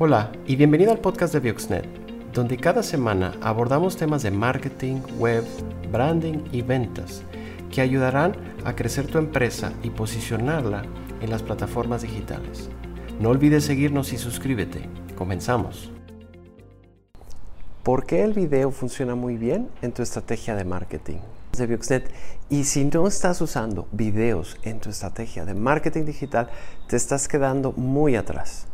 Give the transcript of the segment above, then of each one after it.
Hola y bienvenido al podcast de Bioxnet, donde cada semana abordamos temas de marketing, web, branding y ventas que ayudarán a crecer tu empresa y posicionarla en las plataformas digitales. No olvides seguirnos y suscríbete. Comenzamos. ¿Por qué el video funciona muy bien en tu estrategia de marketing? de Bioxnet y si no estás usando videos en tu estrategia de marketing digital, te estás quedando muy atrás.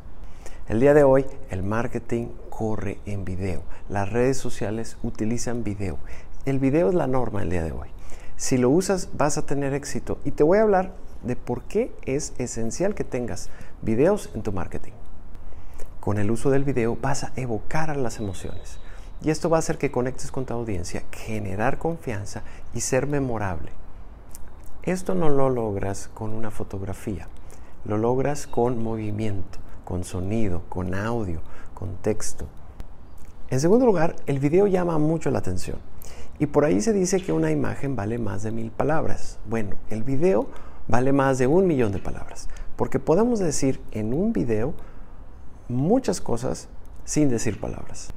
El día de hoy el marketing corre en video. Las redes sociales utilizan video. El video es la norma el día de hoy. Si lo usas vas a tener éxito y te voy a hablar de por qué es esencial que tengas videos en tu marketing. Con el uso del video vas a evocar las emociones y esto va a hacer que conectes con tu audiencia, generar confianza y ser memorable. Esto no lo logras con una fotografía, lo logras con movimiento con sonido, con audio, con texto. En segundo lugar, el video llama mucho la atención. Y por ahí se dice que una imagen vale más de mil palabras. Bueno, el video vale más de un millón de palabras. Porque podemos decir en un video muchas cosas sin decir palabras.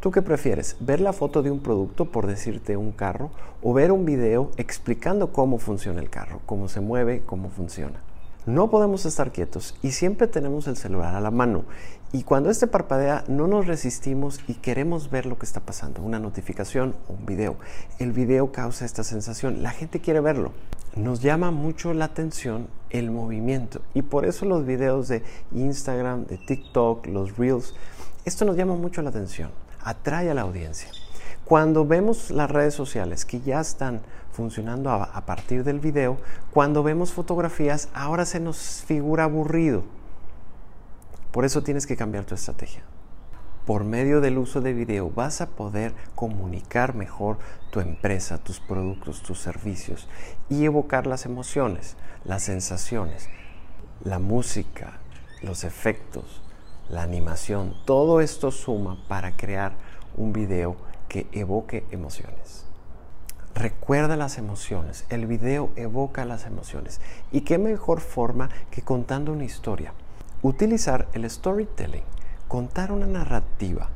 ¿Tú qué prefieres? ¿Ver la foto de un producto, por decirte un carro, o ver un video explicando cómo funciona el carro, cómo se mueve, cómo funciona? No podemos estar quietos y siempre tenemos el celular a la mano. Y cuando este parpadea no nos resistimos y queremos ver lo que está pasando, una notificación o un video. El video causa esta sensación, la gente quiere verlo. Nos llama mucho la atención el movimiento y por eso los videos de Instagram, de TikTok, los Reels, esto nos llama mucho la atención, atrae a la audiencia. Cuando vemos las redes sociales que ya están funcionando a, partir del video, cuando vemos fotografías, ahora se nos figura aburrido. Por eso tienes que cambiar tu estrategia. Por medio del uso de video vas a poder comunicar mejor tu empresa, tus productos, tus servicios y evocar las emociones, las sensaciones, la música, los efectos, la animación. Todo esto suma para crear un video que evoque emociones. Recuerda las emociones. El video evoca las emociones. ¿Y qué mejor forma que contando una historia? Utilizar el storytelling, contar una narrativa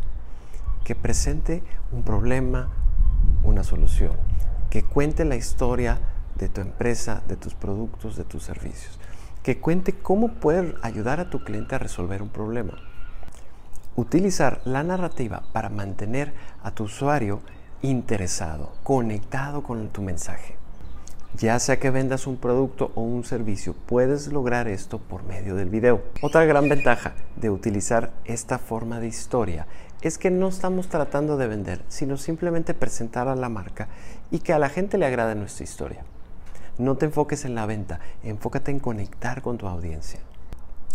que presente un problema, una solución, que cuente la historia de tu empresa, de tus productos, de tus servicios, que cuente cómo poder ayudar a tu cliente a resolver un problema utilizar la narrativa para mantener a tu usuario interesado, conectado con tu mensaje. Ya sea que vendas un producto o un servicio, puedes lograr esto por medio del video. Otra gran ventaja de utilizar esta forma de historia es que no estamos tratando de vender, sino simplemente presentar a la marca y que a la gente le agrade nuestra historia. No te enfoques en la venta, enfócate en conectar con tu audiencia.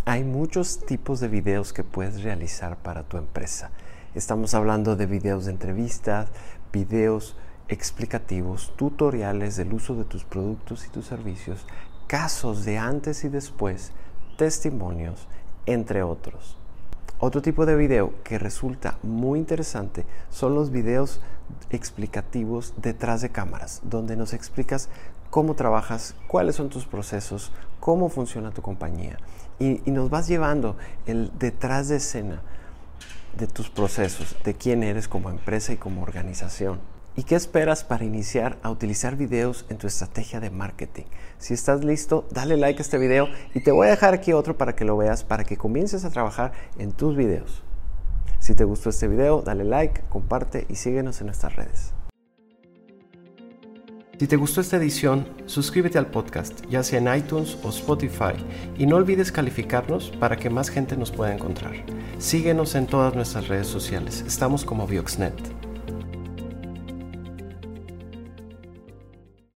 Hay muchos tipos de videos que puedes realizar para tu empresa. Estamos hablando de videos de entrevistas, videos explicativos, tutoriales del uso de tus productos y tus servicios, casos de antes y después, testimonios, entre otros. Otro tipo de video que resulta muy interesante son los videos explicativos detrás de cámaras, donde nos explicas cómo trabajas, cuáles son tus procesos, cómo funciona tu compañía. Y, nos vas llevando el detrás de escena de tus procesos, de quién eres como empresa y como organización. ¿Y qué esperas para iniciar a utilizar videos en tu estrategia de marketing? Si estás listo, dale like a este video y te voy a dejar aquí otro para que lo veas, para que comiences a trabajar en tus videos. Si te gustó este video, dale like, comparte y síguenos en nuestras redes. Si te gustó esta edición, suscríbete al podcast, ya sea en iTunes o Spotify, y no olvides calificarnos para que más gente nos pueda encontrar. Síguenos en todas nuestras redes sociales, estamos como Bioxnet.